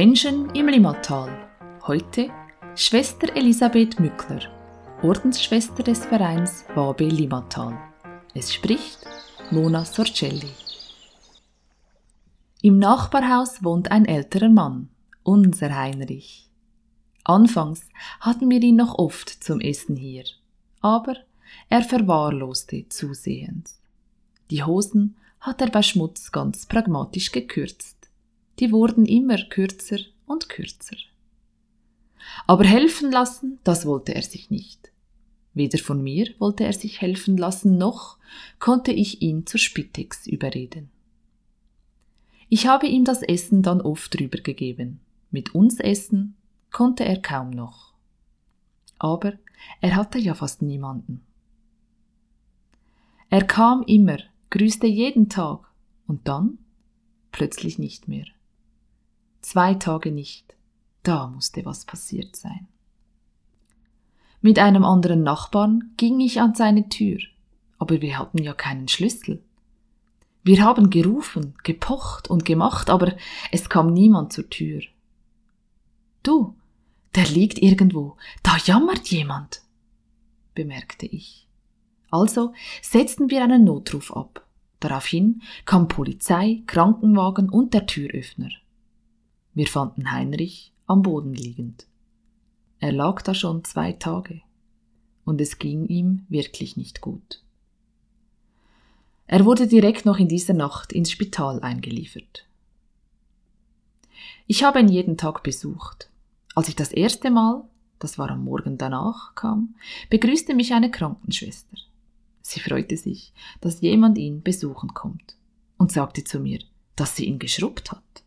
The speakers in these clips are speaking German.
Menschen im Limmatal. Heute Schwester Elisabeth Mückler, Ordensschwester des Vereins Wabe Limmatal. Es spricht Mona Sorcelli. Im Nachbarhaus wohnt ein älterer Mann, unser Heinrich. Anfangs hatten wir ihn noch oft zum Essen hier, aber er verwahrloste zusehends. Die Hosen hat er bei Schmutz ganz pragmatisch gekürzt die wurden immer kürzer und kürzer. Aber helfen lassen, das wollte er sich nicht. Weder von mir wollte er sich helfen lassen, noch konnte ich ihn zur Spitex überreden. Ich habe ihm das Essen dann oft rübergegeben. Mit uns essen konnte er kaum noch. Aber er hatte ja fast niemanden. Er kam immer, grüßte jeden Tag und dann plötzlich nicht mehr. Zwei Tage nicht. Da musste was passiert sein. Mit einem anderen Nachbarn ging ich an seine Tür, aber wir hatten ja keinen Schlüssel. Wir haben gerufen, gepocht und gemacht, aber es kam niemand zur Tür. Du, der liegt irgendwo, da jammert jemand, bemerkte ich. Also setzten wir einen Notruf ab. Daraufhin kam Polizei, Krankenwagen und der Türöffner. Wir fanden Heinrich am Boden liegend. Er lag da schon zwei Tage und es ging ihm wirklich nicht gut. Er wurde direkt noch in dieser Nacht ins Spital eingeliefert. Ich habe ihn jeden Tag besucht. Als ich das erste Mal, das war am Morgen danach, kam, begrüßte mich eine Krankenschwester. Sie freute sich, dass jemand ihn besuchen kommt und sagte zu mir, dass sie ihn geschrubbt hat.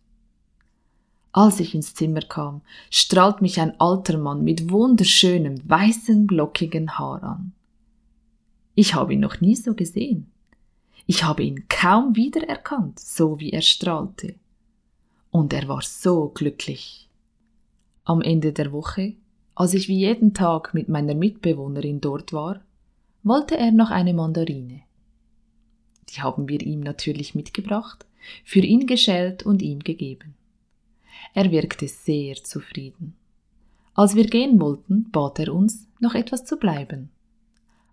Als ich ins Zimmer kam, strahlt mich ein alter Mann mit wunderschönem, weißen, lockigen Haar an. Ich habe ihn noch nie so gesehen. Ich habe ihn kaum wiedererkannt, so wie er strahlte. Und er war so glücklich. Am Ende der Woche, als ich wie jeden Tag mit meiner Mitbewohnerin dort war, wollte er noch eine Mandarine. Die haben wir ihm natürlich mitgebracht, für ihn geschält und ihm gegeben. Er wirkte sehr zufrieden. Als wir gehen wollten, bat er uns, noch etwas zu bleiben.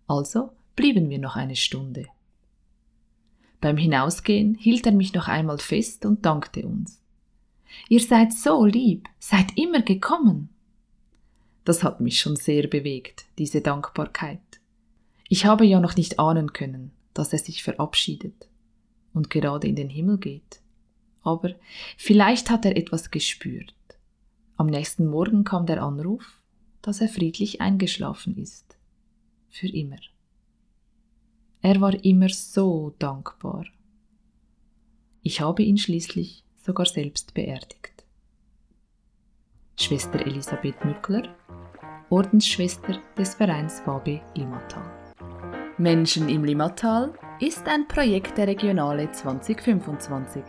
Also blieben wir noch eine Stunde. Beim Hinausgehen hielt er mich noch einmal fest und dankte uns. Ihr seid so lieb, seid immer gekommen. Das hat mich schon sehr bewegt, diese Dankbarkeit. Ich habe ja noch nicht ahnen können, dass er sich verabschiedet und gerade in den Himmel geht aber vielleicht hat er etwas gespürt. Am nächsten Morgen kam der Anruf, dass er friedlich eingeschlafen ist. Für immer. Er war immer so dankbar. Ich habe ihn schließlich sogar selbst beerdigt. Schwester Elisabeth Mückler, Ordensschwester des Vereins Wabe Limmatal. Menschen im Limmatal ist ein Projekt der Regionale 2025.